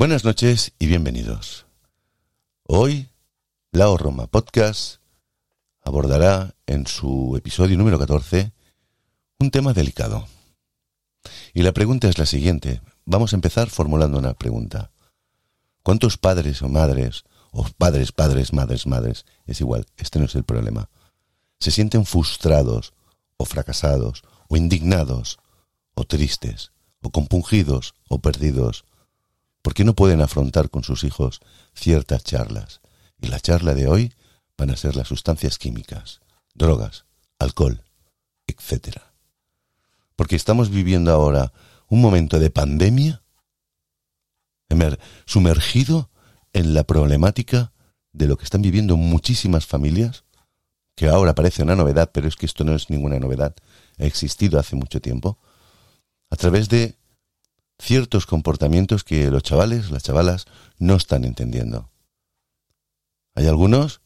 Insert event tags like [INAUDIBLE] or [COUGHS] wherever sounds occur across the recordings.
Buenas noches y bienvenidos. Hoy, Lao Roma Podcast abordará en su episodio número 14 un tema delicado. Y la pregunta es la siguiente. Vamos a empezar formulando una pregunta. ¿Cuántos padres o madres, o padres, padres, madres, madres, es igual, este no es el problema, se sienten frustrados o fracasados o indignados o tristes o compungidos o perdidos porque no pueden afrontar con sus hijos ciertas charlas? Y la charla de hoy van a ser las sustancias químicas, drogas, alcohol, etc. Porque estamos viviendo ahora un momento de pandemia sumergido en la problemática de lo que están viviendo muchísimas familias, que ahora parece una novedad, pero es que esto no es ninguna novedad, ha existido hace mucho tiempo, a través de ciertos comportamientos que los chavales, las chavalas, no están entendiendo. Hay algunos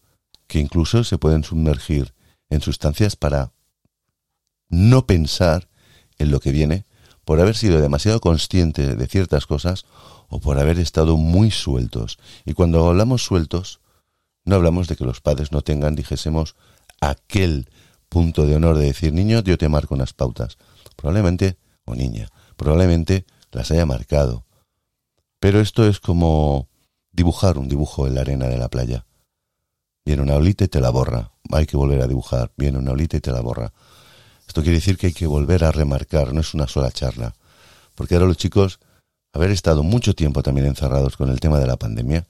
que incluso se pueden sumergir en sustancias para no pensar en lo que viene, por haber sido demasiado consciente de ciertas cosas o por haber estado muy sueltos. Y cuando hablamos sueltos, no hablamos de que los padres no tengan, dijésemos, aquel punto de honor de decir, niño, yo te marco unas pautas. Probablemente, o niña, probablemente las haya marcado. Pero esto es como dibujar un dibujo en la arena de la playa. Viene una olita y te la borra. Hay que volver a dibujar. Viene una olita y te la borra. Esto quiere decir que hay que volver a remarcar, no es una sola charla. Porque ahora los chicos, haber estado mucho tiempo también encerrados con el tema de la pandemia,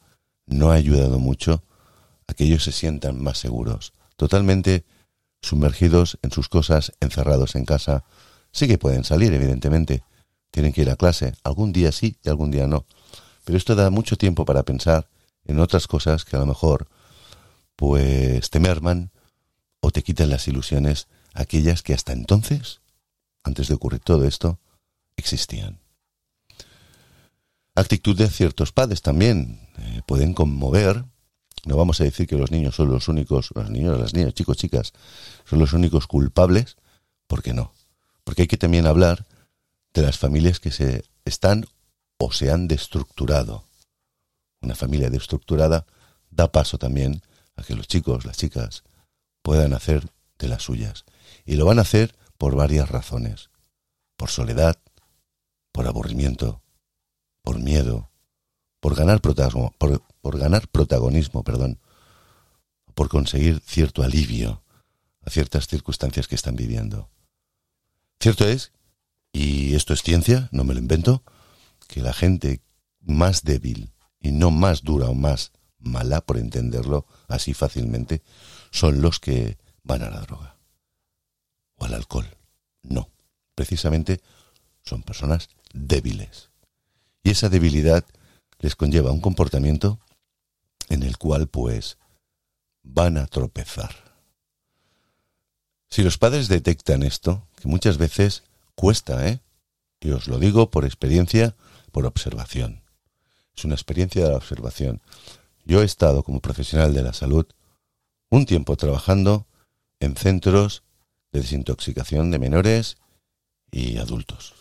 no ha ayudado mucho a que ellos se sientan más seguros. Totalmente sumergidos en sus cosas, encerrados en casa. Sí que pueden salir, evidentemente. Tienen que ir a clase. Algún día sí y algún día no. Pero esto da mucho tiempo para pensar en otras cosas que a lo mejor pues te merman o te quitan las ilusiones aquellas que hasta entonces, antes de ocurrir todo esto, existían. Actitud de ciertos padres también eh, pueden conmover. No vamos a decir que los niños son los únicos, los niños, las niñas, chicos, chicas, son los únicos culpables, porque no. Porque hay que también hablar de las familias que se están o se han destructurado. Una familia destructurada da paso también a que los chicos, las chicas, puedan hacer de las suyas. Y lo van a hacer por varias razones. Por soledad, por aburrimiento, por miedo, por ganar protagonismo, por, por ganar protagonismo, perdón, por conseguir cierto alivio a ciertas circunstancias que están viviendo. Cierto es, y esto es ciencia, no me lo invento, que la gente más débil y no más dura o más mala, por entenderlo así fácilmente, son los que van a la droga o al alcohol. No, precisamente son personas débiles. Y esa debilidad les conlleva un comportamiento en el cual pues van a tropezar. Si los padres detectan esto, que muchas veces cuesta, ¿eh? Y os lo digo por experiencia, por observación. Es una experiencia de la observación. Yo he estado como profesional de la salud un tiempo trabajando en centros de desintoxicación de menores y adultos.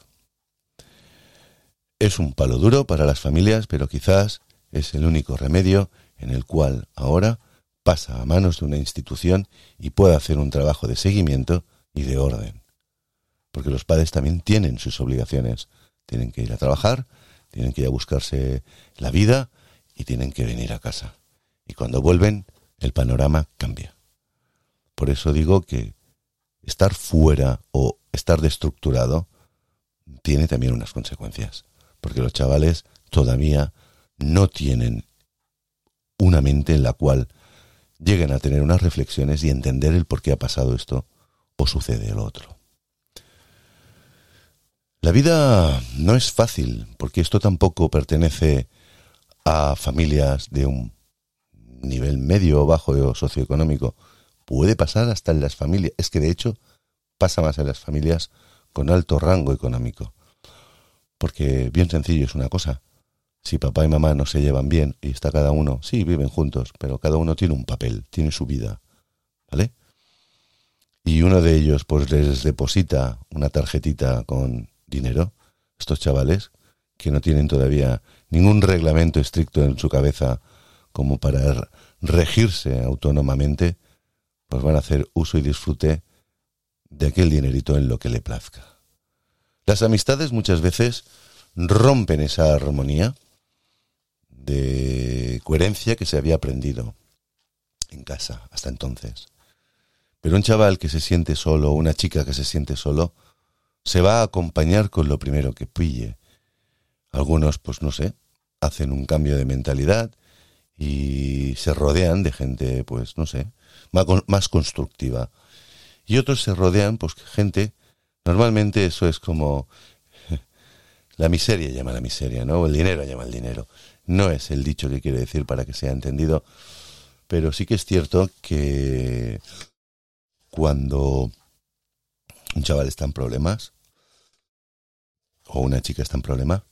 Es un palo duro para las familias, pero quizás es el único remedio en el cual ahora pasa a manos de una institución y puede hacer un trabajo de seguimiento y de orden. Porque los padres también tienen sus obligaciones. Tienen que ir a trabajar, tienen que ir a buscarse la vida y tienen que venir a casa. Y cuando vuelven, el panorama cambia. Por eso digo que estar fuera o estar destructurado tiene también unas consecuencias. Porque los chavales todavía no tienen una mente en la cual lleguen a tener unas reflexiones y entender el por qué ha pasado esto o sucede lo otro. La vida no es fácil, porque esto tampoco pertenece a familias de un nivel medio o bajo socioeconómico. Puede pasar hasta en las familias, es que de hecho pasa más en las familias con alto rango económico. Porque bien sencillo es una cosa. Si papá y mamá no se llevan bien y está cada uno, sí, viven juntos, pero cada uno tiene un papel, tiene su vida. ¿Vale? Y uno de ellos pues les deposita una tarjetita con dinero, estos chavales que no tienen todavía ningún reglamento estricto en su cabeza como para regirse autónomamente, pues van a hacer uso y disfrute de aquel dinerito en lo que le plazca. Las amistades muchas veces rompen esa armonía de coherencia que se había aprendido en casa hasta entonces. Pero un chaval que se siente solo, una chica que se siente solo, se va a acompañar con lo primero que pille. Algunos, pues no sé, hacen un cambio de mentalidad y se rodean de gente, pues no sé, más, constructiva. Y otros se rodean, pues gente, normalmente eso es como [LAUGHS] la miseria llama la miseria, ¿no? el dinero llama el dinero. No es el dicho que quiere decir para que sea entendido, pero sí que es cierto que cuando un chaval está en problemas o una chica está en problemas,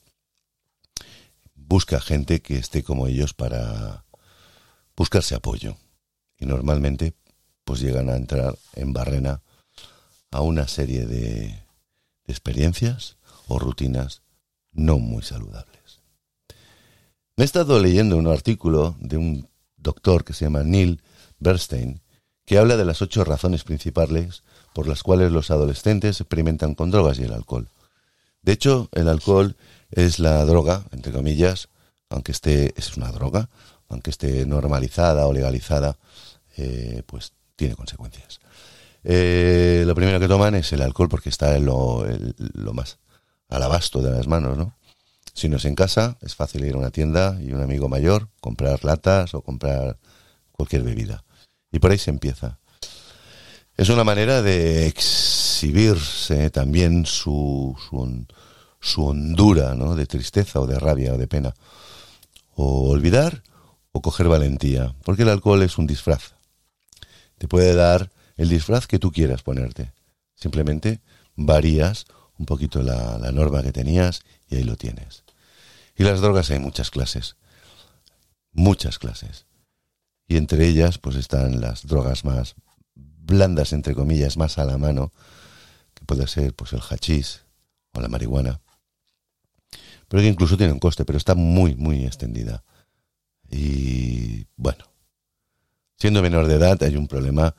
busca gente que esté como ellos para buscarse apoyo. Y normalmente pues llegan a entrar en barrena a una serie de, experiencias o rutinas no muy saludables. Me he estado leyendo un artículo de un doctor que se llama Neil Bernstein, que habla de las ocho razones principales por las cuales los adolescentes experimentan con drogas y el alcohol. De hecho, el alcohol es la droga, entre comillas, aunque esté, es una droga, aunque esté normalizada o legalizada, eh, pues tiene consecuencias. Eh, lo primero que toman es el alcohol porque está en lo, lo más al abasto de las manos, ¿no? Si no es en casa, es fácil ir a una tienda y un amigo mayor, comprar latas o comprar cualquier bebida. Y por ahí se empieza. Es una manera de exhibirse también su, su, hondura, ¿no? De tristeza o de rabia o de pena. O olvidar o coger valentía. Porque el alcohol es un disfraz. Te puede dar el disfraz que tú quieras ponerte. Simplemente varías un poquito la, la norma que tenías y ahí lo tienes. Y las drogas hay muchas clases. Muchas clases. Y entre ellas pues están las drogas más blandas, entre comillas, más a la mano, que puede ser pues el hachís o la marihuana, pero que incluso tiene un coste, pero está muy, muy extendida. Y bueno, siendo menor de edad hay un problema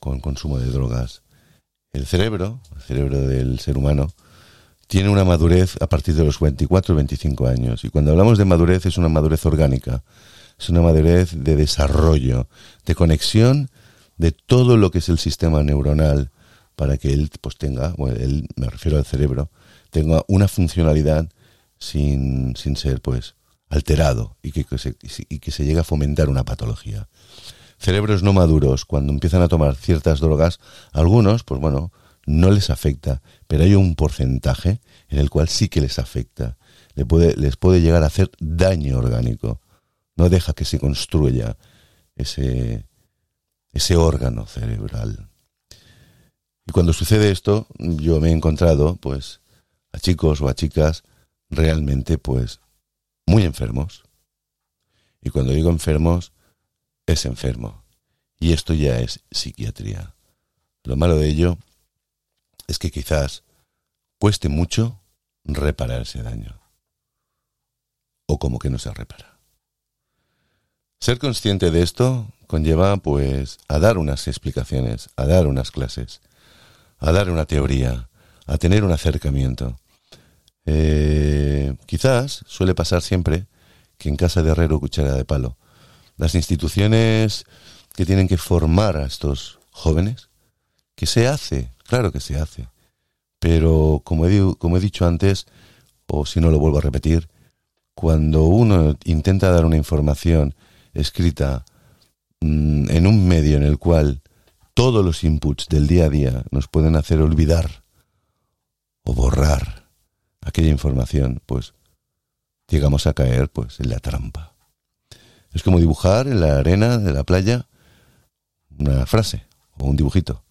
con consumo de drogas. El cerebro, el cerebro del ser humano, tiene una madurez a partir de los 24 o 25 años. Y cuando hablamos de madurez es una madurez orgánica, es una madurez de desarrollo, de conexión de todo lo que es el sistema neuronal para que él pues tenga, bueno, él, me refiero al cerebro, tenga una funcionalidad sin, sin ser pues alterado y que, se, y que se llegue a fomentar una patología. Cerebros no maduros, cuando empiezan a tomar ciertas drogas, algunos, pues bueno, no les afecta, pero hay un porcentaje en el cual sí que les afecta. Le puede, les puede llegar a hacer daño orgánico. No deja que se construya ese, ese órgano cerebral. Y cuando sucede esto, yo me he encontrado, pues, a chicos o a chicas realmente, pues, muy enfermos. Y cuando digo enfermos, es enfermo. Y esto ya es psiquiatría. Lo malo de ello es que quizás cueste mucho reparar ese daño. O como que no se repara. Ser consciente de esto conlleva pues a dar unas explicaciones, a dar unas clases, a dar una teoría, a tener un acercamiento. Eh, quizás suele pasar siempre que en casa de herrero cuchara de palo. Las instituciones que tienen que formar a estos jóvenes, que se hace, claro que se hace, pero como he, dicho antes, o si no lo vuelvo a repetir, cuando uno intenta dar una información escrita en un medio en el cual todos los inputs del día a día nos pueden hacer olvidar o borrar aquella información, pues llegamos a caer pues en la trampa. Es como dibujar en la arena de la playa una frase o un dibujito.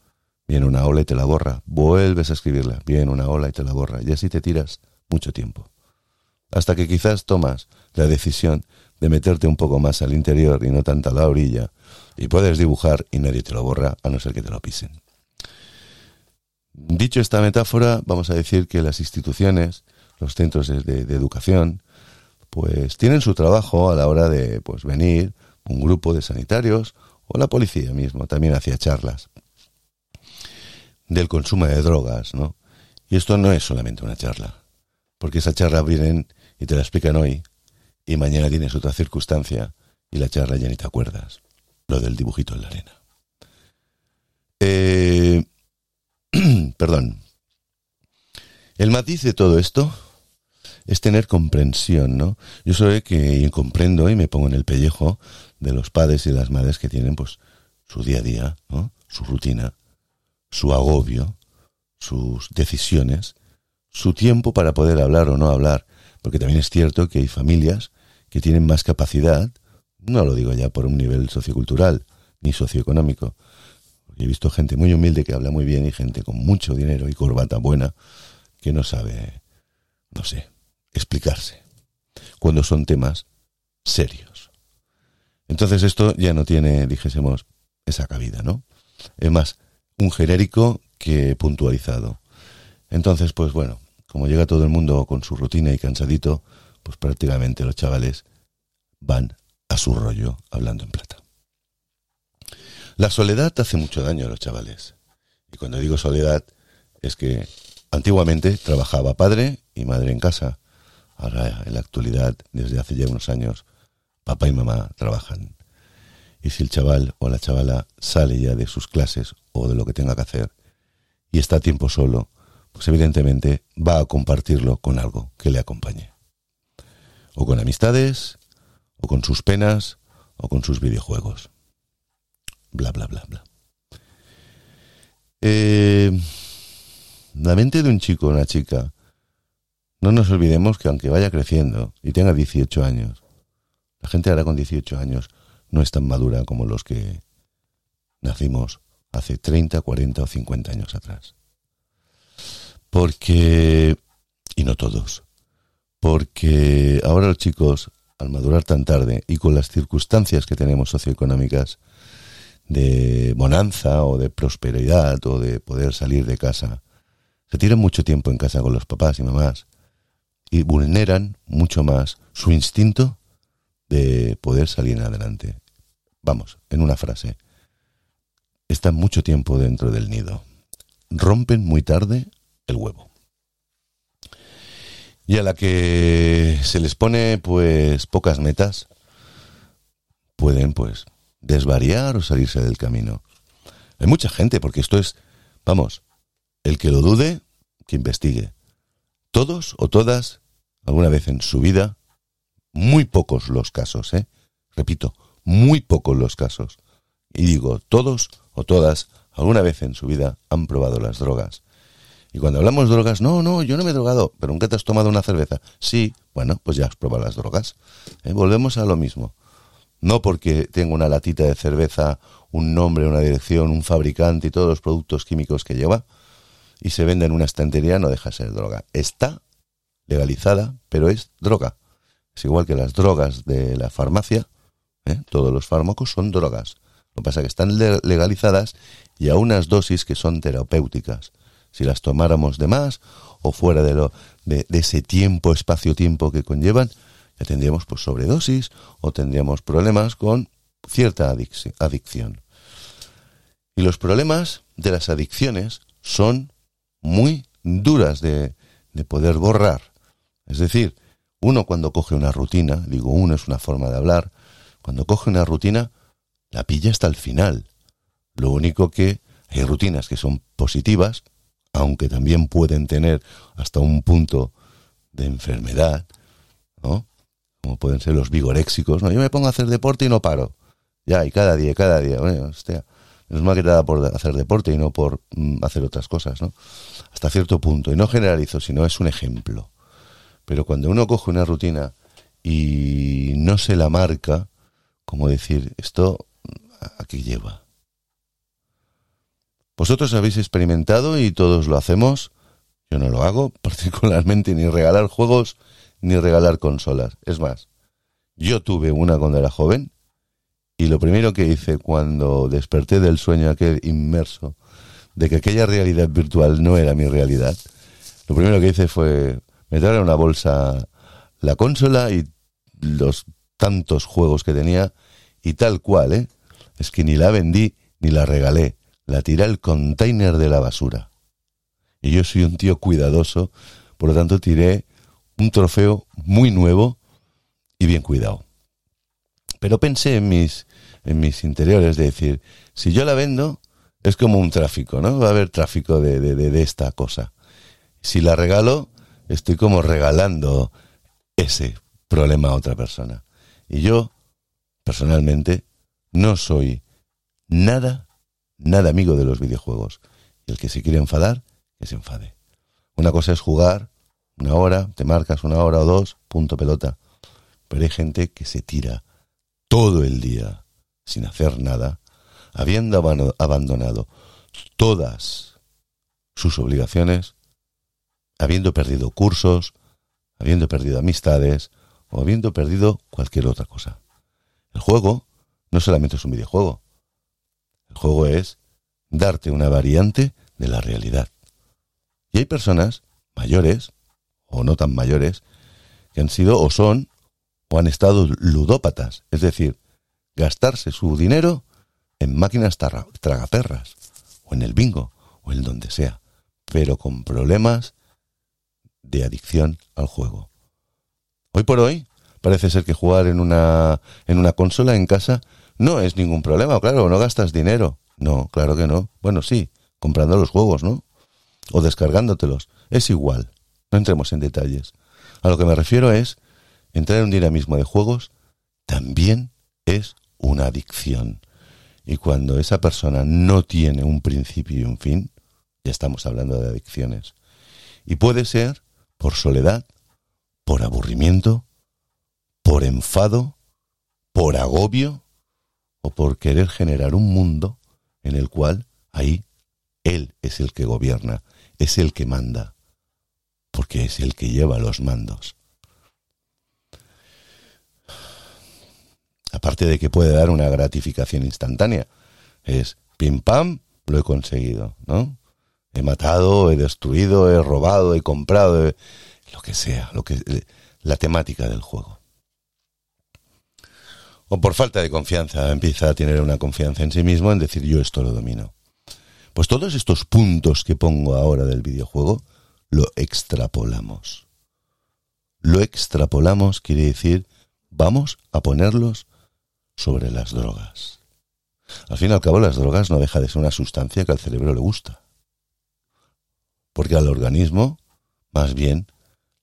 Viene una ola y te la borra. Vuelves a escribirla. Viene una ola y te la borra. Y así te tiras mucho tiempo. Hasta que quizás tomas la decisión de meterte un poco más al interior y no tanto a la orilla y puedes dibujar y nadie te lo borra a no ser que te lo pisen. Dicho esta metáfora, vamos a decir que las instituciones, los centros de, educación, pues tienen su trabajo a la hora de pues venir un grupo de sanitarios o la policía mismo también hacía charlas del consumo de drogas, ¿no? Y esto no es solamente una charla, porque esa charla vienen y te la explican hoy y mañana tienes otra circunstancia y la charla ya ni te acuerdas, lo del dibujito en la arena. Eh, [CLEARS THROAT] perdón. El matiz de todo esto es tener comprensión, ¿no? Yo soy que comprendo y me pongo en el pellejo de los padres y las madres que tienen pues su día a día, su rutina, su agobio, sus decisiones, su tiempo para poder hablar o no hablar, porque también es cierto que hay familias que tienen más capacidad, no lo digo ya por un nivel sociocultural ni socioeconómico, he visto gente muy humilde que habla muy bien y gente con mucho dinero y corbata buena que no sabe, no sé, explicarse, cuando son temas serios. Entonces esto ya no tiene, dijésemos, esa cabida, ¿no? Es más, un genérico que puntualizado. Entonces, pues bueno, como llega todo el mundo con su rutina y cansadito, pues prácticamente los chavales van a su rollo hablando en plata. La soledad hace mucho daño a los chavales. Y cuando digo soledad, es que antiguamente trabajaba padre y madre en casa. Ahora, en la actualidad, desde hace ya unos años, papá y mamá trabajan. Y si el chaval o la chavala sale ya de sus clases o de lo que tenga que hacer y está a tiempo solo, pues evidentemente va a compartirlo con algo que le acompañe. O con amistades, o con sus penas, o con sus videojuegos. Bla, bla, bla, bla. Eh, la mente de un chico o una chica, no nos olvidemos que aunque vaya creciendo y tenga 18 años, la gente ahora con 18 años no es tan madura como los que nacimos hace 30, 40 o 50 años atrás. Porque, y no todos, porque ahora los chicos, al madurar tan tarde y con las circunstancias que tenemos socioeconómicas de bonanza o de prosperidad o de poder salir de casa, se tiran mucho tiempo en casa con los papás y mamás y vulneran mucho más su instinto de poder salir adelante. Vamos, en una frase, están mucho tiempo dentro del nido. Rompen muy tarde el huevo. Y a la que se les pone pues pocas metas, pueden pues desvariar o salirse del camino. Hay mucha gente, porque esto es, vamos, el que lo dude, que investigue. Todos o todas, alguna vez en su vida, muy pocos los casos, ¿eh? Repito, muy pocos los casos. Y digo, todos o todas, alguna vez en su vida han probado las drogas. Y cuando hablamos de drogas, no, no, yo no me he drogado, pero nunca te has tomado una cerveza. Sí, bueno, pues ya has probado las drogas. ¿Eh? Volvemos a lo mismo. No porque tenga una latita de cerveza, un nombre, una dirección, un fabricante y todos los productos químicos que lleva, y se vende en una estantería, no deja de ser droga. Está legalizada, pero es droga. Es igual que las drogas de la farmacia, ¿eh? todos los fármacos son drogas. Lo que pasa es que están legalizadas y a unas dosis que son terapéuticas. Si las tomáramos de más o fuera de, lo, de, ese tiempo, espacio-tiempo que conllevan, ya tendríamos pues, sobredosis o tendríamos problemas con cierta adicción. Y los problemas de las adicciones son muy duras de, de poder borrar. Es decir, uno cuando coge una rutina, digo uno es una forma de hablar, cuando coge una rutina, la pilla hasta el final. Lo único que hay rutinas que son positivas, aunque también pueden tener hasta un punto de enfermedad, ¿no? Como pueden ser los vigoréxicos, ¿no? Yo me pongo a hacer deporte y no paro. Ya, y cada día, cada día. Bueno, hostia, es más que nada por hacer deporte y no por mm, hacer otras cosas, ¿no? Hasta cierto punto. Y no generalizo, sino es un ejemplo. Pero cuando uno coge una rutina y no se la marca, como decir, esto a qué lleva. Vosotros habéis experimentado y todos lo hacemos. Yo no lo hago [LAUGHS] particularmente ni regalar juegos ni regalar consolas. Es más, yo tuve una cuando era joven y lo primero que hice cuando desperté del sueño aquel inmerso de que aquella realidad virtual no era mi realidad, lo primero que hice fue me trae una bolsa la consola y los tantos juegos que tenía y tal cual, ¿eh? Es que ni la vendí ni la regalé, la tiré al container de la basura. Y yo soy un tío cuidadoso, por lo tanto tiré un trofeo muy nuevo y bien cuidado. Pero pensé en mis, en mis interiores de decir, si yo la vendo, es como un tráfico, ¿no? Va a haber tráfico de, de, de esta cosa. Si la regalo, estoy como regalando ese problema a otra persona. Y yo, personalmente, no soy nada, nada amigo de los videojuegos. Y el que se quiere enfadar, que se enfade. Una cosa es jugar una hora, te marcas una hora o dos, punto pelota. Pero hay gente que se tira todo el día sin hacer nada, habiendo abandonado todas sus obligaciones, habiendo perdido cursos, habiendo perdido amistades o habiendo perdido cualquier otra cosa. El juego no solamente es un videojuego. El juego es darte una variante de la realidad. Y hay personas mayores o no tan mayores que han sido o son o han estado ludópatas, es decir, gastarse su dinero en máquinas tragaperras o en el bingo o en donde sea, pero con problemas de adicción al juego. Hoy por hoy parece ser que jugar en una en una consola en casa no es ningún problema, claro, no gastas dinero. No, claro que no. Bueno, sí, comprando los juegos, ¿no? O descargándotelos. Es igual. No entremos en detalles. A lo que me refiero es, entrar en un dinamismo de juegos también es una adicción. Y cuando esa persona no tiene un principio y un fin, ya estamos hablando de adicciones. Y puede ser por soledad, por aburrimiento, por enfado, por agobio o por querer generar un mundo en el cual ahí él es el que gobierna, es el que manda porque es el que lleva los mandos. Aparte de que puede dar una gratificación instantánea, es pim pam, lo he conseguido, ¿no? He matado, he destruido, he robado, he comprado, lo que sea, lo que la temática del juego. O por falta de confianza, empieza a tener una confianza en sí mismo en decir yo esto lo domino. Pues todos estos puntos que pongo ahora del videojuego lo extrapolamos. Lo extrapolamos quiere decir vamos a ponerlos sobre las drogas. Al fin y al cabo las drogas no deja de ser una sustancia que al cerebro le gusta. Porque al organismo más bien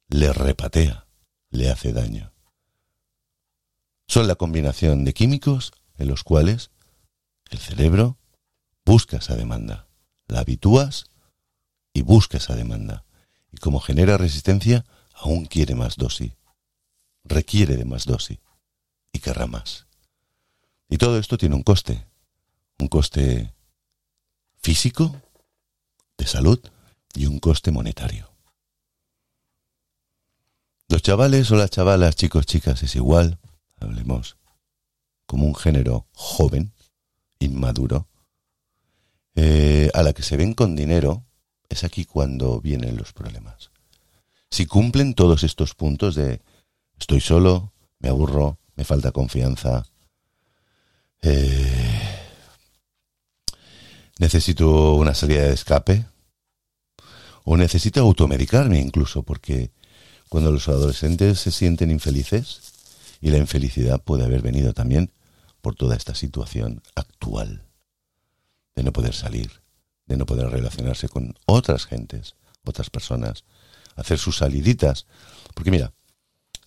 le repatea, le hace daño. Son la combinación de químicos en los cuales el cerebro busca esa demanda, la habitúas y busca esa demanda y como genera resistencia, aún quiere más dosis, requiere de más dosis y querrá más. Y todo esto tiene un coste, un coste físico, de salud y un coste monetario. Los chavales o las chavalas, chicos, chicas, es igual, hablemos, como un género joven, inmaduro, eh, a la que se ven con dinero, es aquí cuando vienen los problemas. Si cumplen todos estos puntos de estoy solo, me aburro, me falta confianza, eh, necesito una salida de escape, o necesito automedicarme incluso, porque cuando los adolescentes se sienten infelices, y la infelicidad puede haber venido también por toda esta situación actual de no poder salir, de no poder relacionarse con otras gentes, otras personas, hacer sus saliditas. Porque mira,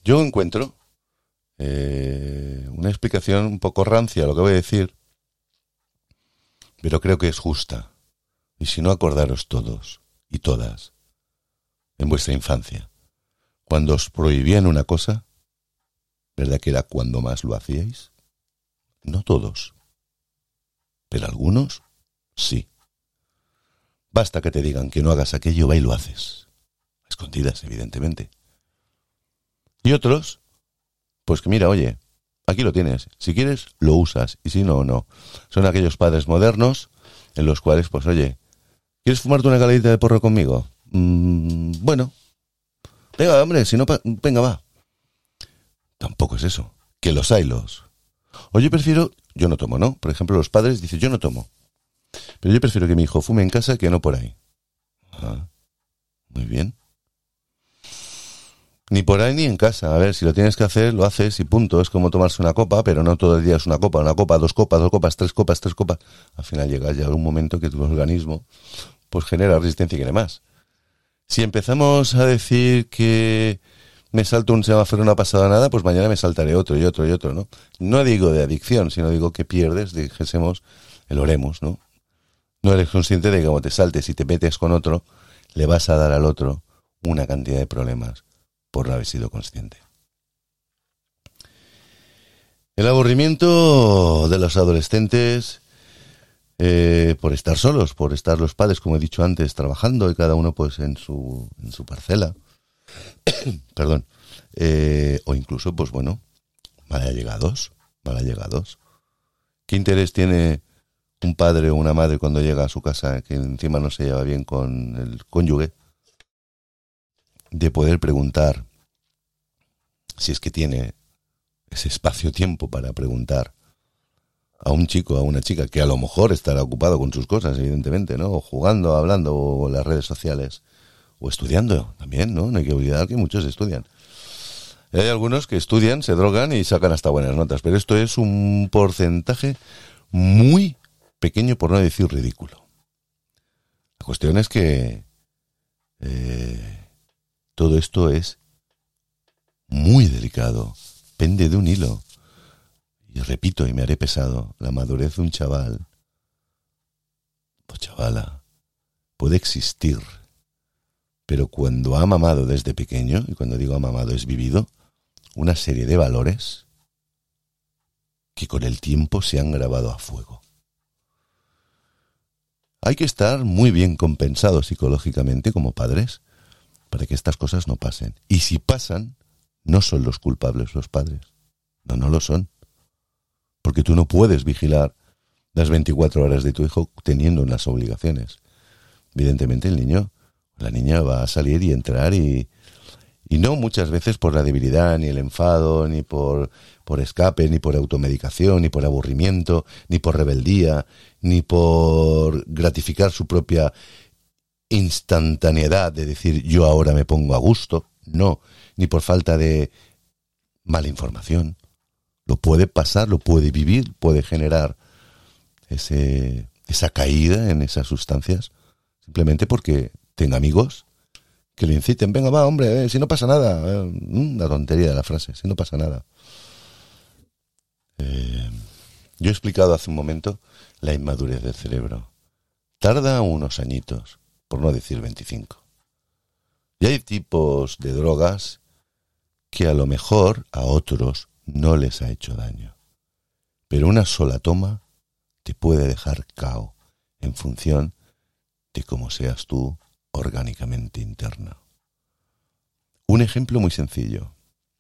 yo encuentro eh, una explicación un poco rancia a lo que voy a decir, pero creo que es justa. Y si no, acordaros todos y todas en vuestra infancia, cuando os prohibían una cosa, ¿verdad que era cuando más lo hacíais? No todos, pero algunos sí. Basta que te digan que no hagas aquello, va y lo haces. Escondidas, evidentemente. Y otros, pues que mira, oye, aquí lo tienes. Si quieres, lo usas. Y si no, no. Son aquellos padres modernos en los cuales, pues oye, ¿quieres fumarte una galerita de porro conmigo? Mm, bueno, Venga, hombre, si no, venga, va. Tampoco es eso. Que los hay los. O yo prefiero, yo no tomo, ¿no? Por ejemplo, los padres dicen, yo no tomo. Pero yo prefiero que mi hijo fume en casa que no por ahí. Ah, muy bien. Ni por ahí ni en casa. A ver, si lo tienes que hacer, lo haces y punto. Es como tomarse una copa, pero no todo el día es una copa, una copa, dos copas, dos copas, tres copas, tres copas. Al final llega ya un momento que tu organismo pues genera resistencia y quiere más. Si empezamos a decir que me salto un semáforo no ha pasado nada, pues mañana me saltaré otro y otro y otro, ¿no? No digo de adicción, sino digo que pierdes, dijésemos, el oremos, ¿no? No eres consciente de que como te saltes y te metes con otro, le vas a dar al otro una cantidad de problemas por no haber sido consciente. El aburrimiento de los adolescentes eh, por estar solos, por estar los padres, como he dicho antes, trabajando y cada uno pues en su, en su parcela. [COUGHS] Perdón. Eh, o incluso, pues bueno, mal allegados, mal allegados. ¿Qué interés tiene un padre o una madre cuando llega a su casa que encima no se lleva bien con el cónyuge? de poder preguntar, si es que tiene ese espacio-tiempo para preguntar a un chico, a una chica, que a lo mejor estará ocupado con sus cosas, evidentemente, ¿no? O jugando, hablando, o las redes sociales, o estudiando también, ¿no? No hay que olvidar que muchos estudian. hay algunos que estudian, se drogan y sacan hasta buenas notas, pero esto es un porcentaje muy pequeño, por no decir ridículo. La cuestión es que eh, todo esto es muy delicado, pende de un hilo. Y repito, y me haré pesado, la madurez de un chaval, o chavala, puede existir, pero cuando ha mamado desde pequeño, y cuando digo ha mamado es vivido, una serie de valores que con el tiempo se han grabado a fuego. Hay que estar muy bien compensados psicológicamente como padres para que estas cosas no pasen. Y si pasan, no son los culpables los padres. No, no lo son. Porque tú no puedes vigilar las 24 horas de tu hijo teniendo unas obligaciones. Evidentemente el niño, la niña va a salir y entrar y, y no muchas veces por la debilidad, ni el enfado, ni por, por escape, ni por automedicación, ni por aburrimiento, ni por rebeldía, ni por gratificar su propia instantaneidad de decir yo ahora me pongo a gusto, no, ni por falta de mala información. Lo puede pasar, lo puede vivir, puede generar ese, esa caída en esas sustancias, simplemente porque tenga amigos que le inciten, venga, va, hombre, eh, si no pasa nada, eh, mm, la tontería de la frase, si no pasa nada. Eh, yo he explicado hace un momento la inmadurez del cerebro. Tarda unos añitos por no decir 25. Y hay tipos de drogas que a lo mejor a otros no les ha hecho daño. Pero una sola toma te puede dejar cao en función de cómo seas tú orgánicamente interna. Un ejemplo muy sencillo.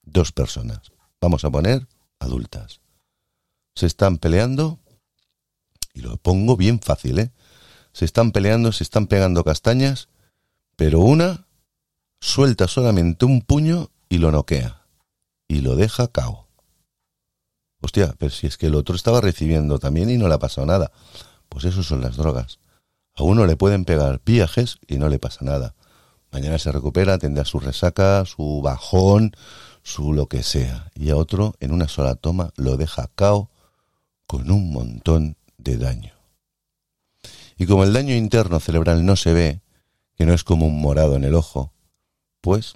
Dos personas, vamos a poner adultas, se están peleando, y lo pongo bien fácil, ¿eh? se están peleando, se están pegando castañas, pero una suelta solamente un puño y lo noquea. Y lo deja cao. Hostia, pero si es que el otro estaba recibiendo también y no le ha pasado nada. Pues eso son las drogas. A uno le pueden pegar viajes y no le pasa nada. Mañana se recupera, tendrá su resaca, su bajón, su lo que sea. Y a otro, en una sola toma, lo deja cao con un montón de daño. Y como el daño interno cerebral no se ve, que no es como un morado en el ojo, pues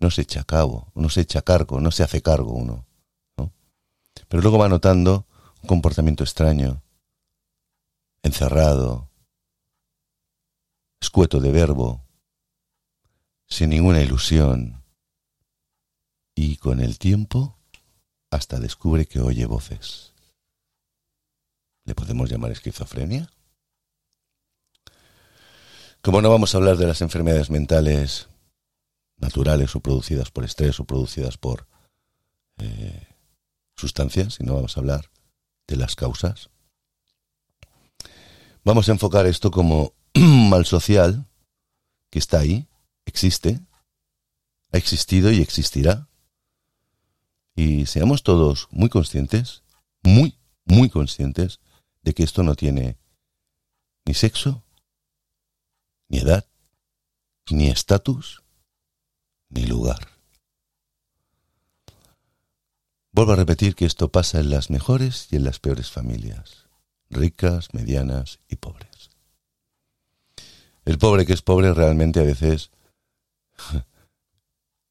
no se echa cabo, no se echa cargo, no se hace cargo uno. ¿no? Pero luego va notando un comportamiento extraño, encerrado, escueto de verbo, sin ninguna ilusión, y con el tiempo hasta descubre que oye voces. ¿Le podemos llamar esquizofrenia? Como no vamos a hablar de las enfermedades mentales naturales o producidas por estrés o producidas por eh, sustancias, sino vamos a hablar de las causas. Vamos a enfocar esto como [CLEARS THROAT] mal social, que está ahí, existe, ha existido y existirá. Y seamos todos muy conscientes, muy, muy conscientes de que esto no tiene ni sexo, ni edad, ni estatus, ni lugar. Vuelvo a repetir que esto pasa en las mejores y en las peores familias, ricas, medianas y pobres. El pobre que es pobre realmente a veces [LAUGHS]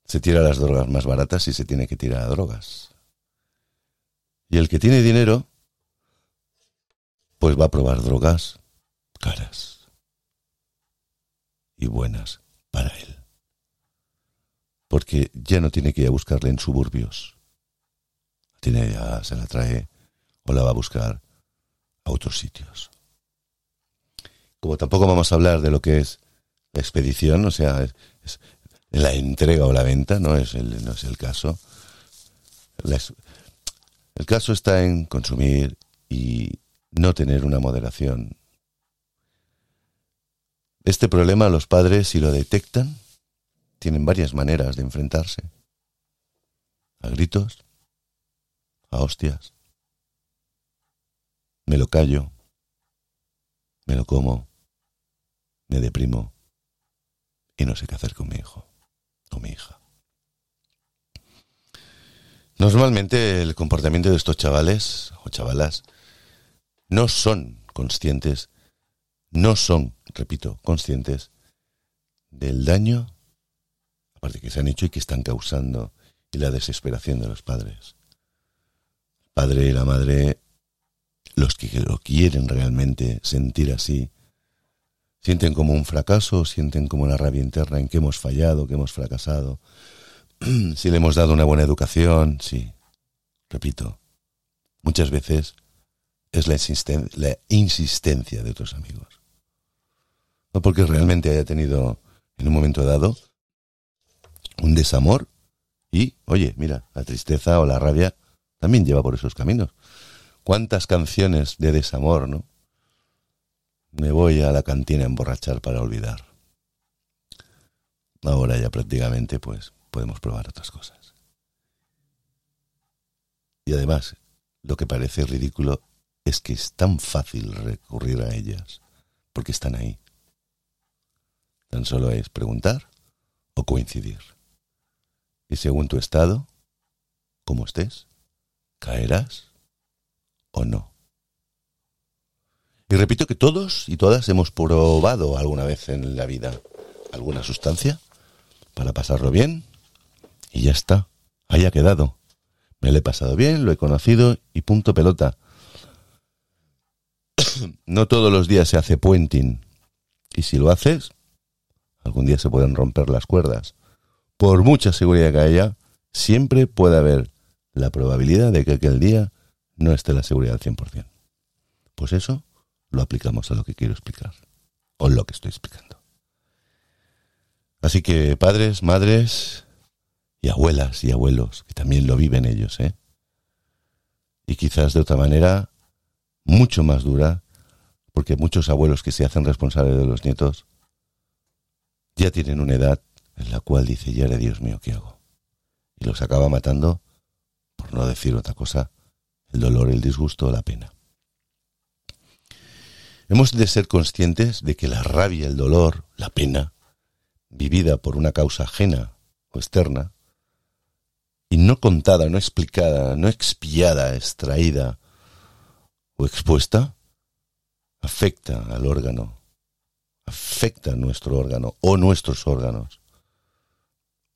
se tira las drogas más baratas y se tiene que tirar a drogas. Y el que tiene dinero, pues va a probar drogas caras y buenas para él. Porque ya no tiene que ir a buscarle en suburbios. Tiene ya, se la trae o la va a buscar a otros sitios. Como tampoco vamos a hablar de lo que es la expedición, o sea, es, la entrega o la venta, no es el, no es el caso. el caso está en consumir y no tener una moderación. Este problema los padres, si lo detectan, tienen varias maneras de enfrentarse. A gritos, a hostias. Me lo callo, me lo como, me deprimo y no sé qué hacer con mi hijo mi hija. Normalmente el comportamiento de estos chavales o chavalas no son conscientes, no son, repito, conscientes del daño, aparte que se han hecho y que están causando, y la desesperación de los padres. El padre y la madre, los que lo quieren realmente sentir así, Sienten como un fracaso, sienten como una rabia interna en que hemos fallado, que hemos fracasado. [CLEARS THROAT] si le hemos dado una buena educación, sí. Repito, muchas veces es la, la insistencia de otros amigos. No porque realmente haya tenido en un momento dado un desamor y, oye, mira, la tristeza o la rabia también lleva por esos caminos. ¿Cuántas canciones de desamor, no? Me voy a la cantina a emborrachar para olvidar. Ahora ya prácticamente pues podemos probar otras cosas. Y además, lo que parece ridículo es que es tan fácil recurrir a ellas, porque están ahí. Tan solo es preguntar o coincidir. Y según tu estado, como estés, caerás o no. Y repito que todos y todas hemos probado alguna vez en la vida alguna sustancia para pasarlo bien y ya está, haya quedado. Me lo he pasado bien, lo he conocido y punto pelota. [COUGHS] no todos los días se hace puenting y si lo haces, algún día se pueden romper las cuerdas. Por mucha seguridad que haya, siempre puede haber la probabilidad de que aquel día no esté la seguridad al 100%. Pues eso lo aplicamos a lo que quiero explicar o lo que estoy explicando. Así que padres, madres y abuelas y abuelos, que también lo viven ellos, ¿eh? Y quizás de otra manera mucho más dura, porque muchos abuelos que se hacen responsables de los nietos ya tienen una edad en la cual dice, ya era Dios mío, ¿qué hago? Y los acaba matando, por no decir otra cosa, el dolor, el disgusto, la pena. Hemos de ser conscientes de que la rabia, el dolor, la pena, vivida por una causa ajena o externa, y no contada, no explicada, no expiada, extraída o expuesta, afecta al órgano, afecta a nuestro órgano o nuestros órganos.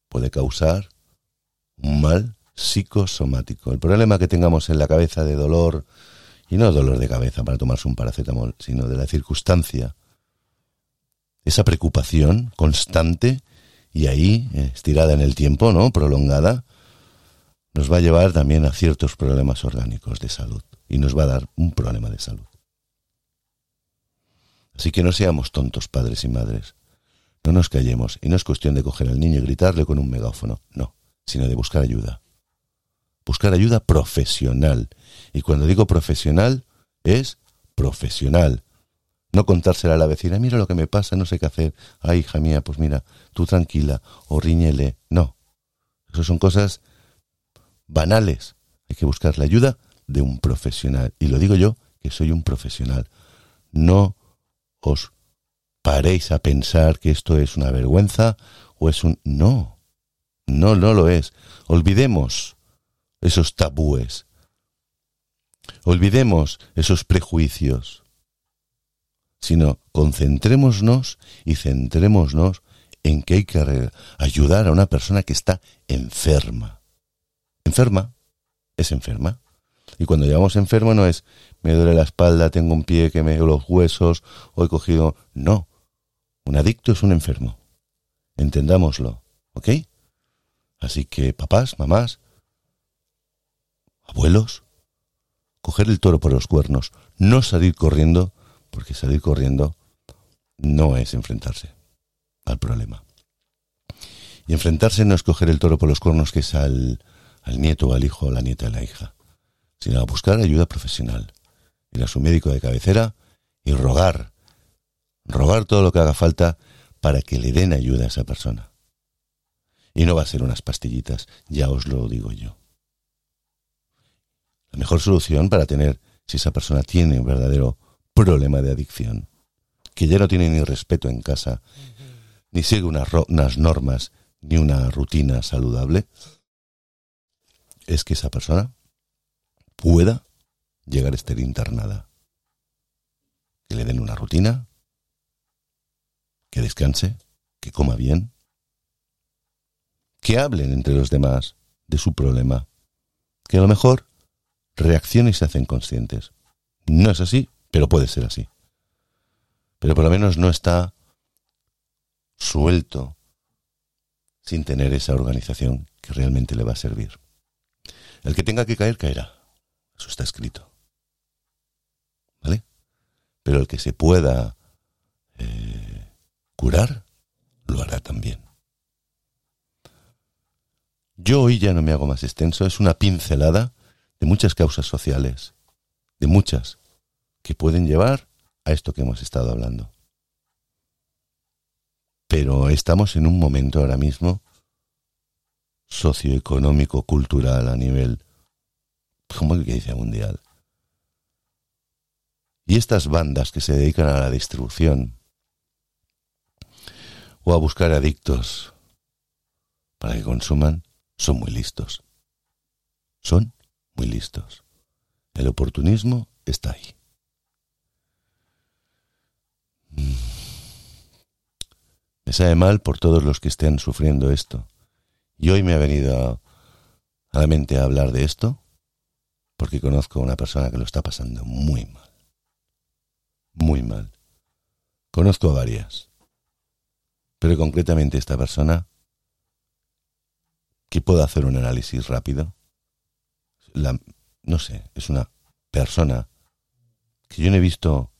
Puede causar un mal psicosomático. El problema que tengamos en la cabeza de dolor, y no dolor de cabeza para tomarse un paracetamol, sino de la circunstancia. Esa preocupación constante y ahí, estirada en el tiempo, ¿no? Prolongada, nos va a llevar también a ciertos problemas orgánicos de salud y nos va a dar un problema de salud. Así que no seamos tontos padres y madres. No nos callemos y no es cuestión de coger al niño y gritarle con un megáfono, no, sino de buscar ayuda buscar ayuda profesional. Y cuando digo profesional, es profesional. No contársela a la vecina, mira lo que me pasa, no sé qué hacer. Ay, hija mía, pues mira, tú tranquila, o riñele. No. Eso son cosas banales. Hay que buscar la ayuda de un profesional. Y lo digo yo, que soy un profesional. No os paréis a pensar que esto es una vergüenza o es un... No, no, no lo es. Olvidemos esos tabúes. Olvidemos esos prejuicios. Sino concentrémonos y centrémonos en que hay que ayudar a una persona que está enferma. Enferma es enferma. Y cuando llamamos enfermo no es me duele la espalda, tengo un pie que me los huesos, o he cogido. No. Un adicto es un enfermo. Entendámoslo. ¿Ok? Así que papás, mamás, abuelos, coger el toro por los cuernos, no salir corriendo, porque salir corriendo no es enfrentarse al problema. Y enfrentarse no es coger el toro por los cuernos que es al, nieto, al hijo, a la nieta, a la hija, sino a buscar ayuda profesional, ir a su médico de cabecera y rogar, rogar todo lo que haga falta para que le den ayuda a esa persona. Y no va a ser unas pastillitas, ya os lo digo yo. La mejor solución para tener, si esa persona tiene un verdadero problema de adicción, que ya no tiene ni respeto en casa, ni sigue unas, unas normas, ni una rutina saludable, es que esa persona pueda llegar a estar internada. Que le den una rutina, que descanse, que coma bien, que hablen entre los demás de su problema, que a lo mejor reaccionen y se hacen conscientes. No es así, pero puede ser así. Pero por lo menos no está suelto sin tener esa organización que realmente le va a servir. El que tenga que caer, caerá. Eso está escrito. ¿Vale? Pero el que se pueda eh, curar, lo hará también. Yo hoy ya no me hago más extenso, es una pincelada de muchas causas sociales, de muchas, que pueden llevar a esto que hemos estado hablando. Pero estamos en un momento ahora mismo socioeconómico, cultural, a nivel, como que dice mundial. Y estas bandas que se dedican a la distribución o a buscar adictos para que consuman, son muy listos. Son muy listos. El oportunismo está ahí. Mm. Me sabe mal por todos los que estén sufriendo esto. Y hoy me ha venido a, la mente a hablar de esto porque conozco a una persona que lo está pasando muy mal. Muy mal. Conozco a varias. Pero concretamente esta persona que puedo hacer un análisis rápido. La, no sé, es una persona que yo no he visto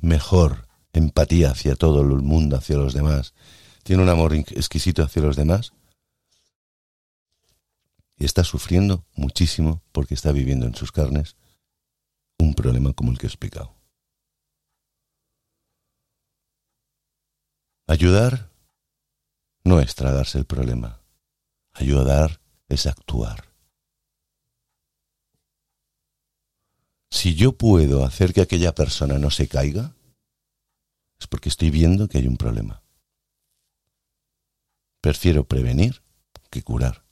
mejor empatía hacia todo el mundo, hacia los demás. Tiene un amor exquisito hacia los demás. Y está sufriendo muchísimo porque está viviendo en sus carnes un problema como el que he explicado. Ayudar no es tragarse el problema. Ayudar es actuar. Si yo puedo hacer que aquella persona no se caiga, es porque estoy viendo que hay un problema. Prefiero prevenir que curar.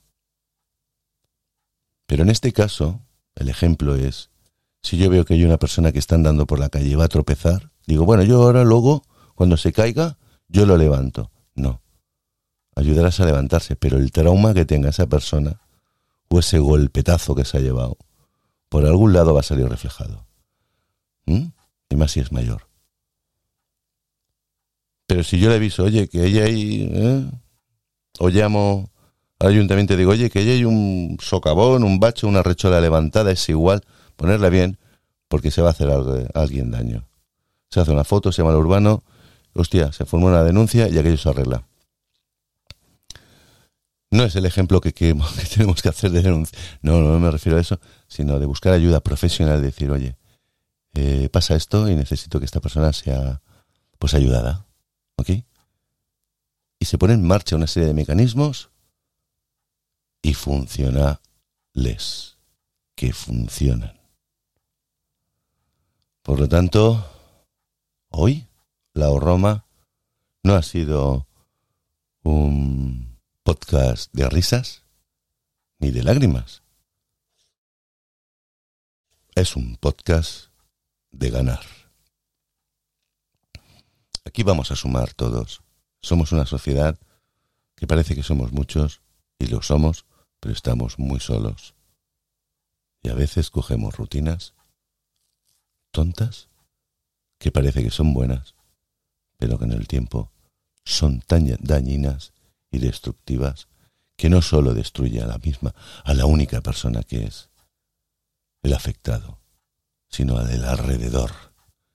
Pero en este caso, el ejemplo es, si yo veo que hay una persona que está andando por la calle y va a tropezar, digo, bueno, yo ahora luego, cuando se caiga, yo lo levanto. No ayudarás a levantarse, pero el trauma que tenga esa persona o ese golpetazo que se ha llevado, por algún lado va a salir reflejado. ¿Mm? Y más si es mayor. Pero si yo le aviso, oye, que ella hay, ¿eh? o llamo al ayuntamiento y digo, oye, que ella hay un socavón, un bache, una rechola levantada, es igual, ponerla bien, porque se va a hacer a alguien daño. Se hace una foto, se llama al urbano, hostia, se forma una denuncia y aquello se arregla. No es el ejemplo que, [LAUGHS] que, tenemos que hacer de denuncia. No, no me refiero a eso, sino de buscar ayuda profesional, decir, oye, eh, pasa esto y necesito que esta persona sea pues ayudada. ¿Ok? Y se pone en marcha una serie de mecanismos y funcionales, que funcionan. Por lo tanto, hoy la Roma no ha sido un podcast de risas ni de lágrimas. Es un podcast de ganar. Aquí vamos a sumar todos. Somos una sociedad que parece que somos muchos, y lo somos, pero estamos muy solos. Y a veces cogemos rutinas tontas que parece que son buenas, pero que en el tiempo son tan dañinas y destructivas que no solo destruye a la misma, a la única persona que es el afectado, sino al del alrededor,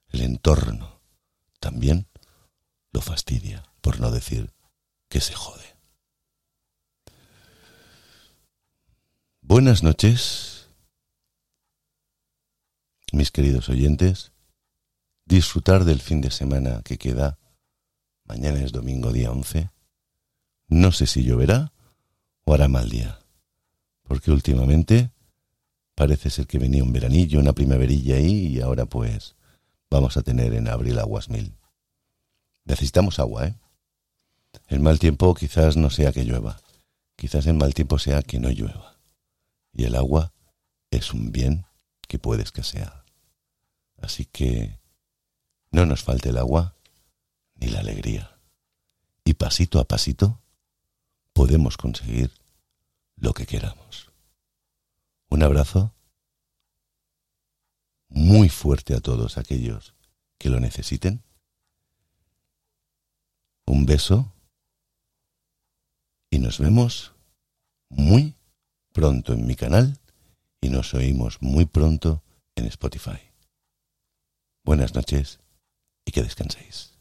el entorno. También lo fastidia, por no decir que se jode. Buenas noches, mis queridos oyentes. Disfrutar del fin de semana que queda. Mañana es domingo día 11. No sé si lloverá o hará mal día, porque últimamente parece ser que venía un veranillo, una primaverilla ahí y ahora pues vamos a tener en abril aguas mil. Necesitamos agua, ¿eh? El mal tiempo quizás no sea que llueva, quizás el mal tiempo sea que no llueva. Y el agua es un bien que puede escasear. Así que no nos falte el agua ni la alegría. Y pasito a pasito podemos conseguir lo que queramos. Un abrazo muy fuerte a todos aquellos que lo necesiten. Un beso y nos vemos muy pronto en mi canal y nos oímos muy pronto en Spotify. Buenas noches y que descanséis.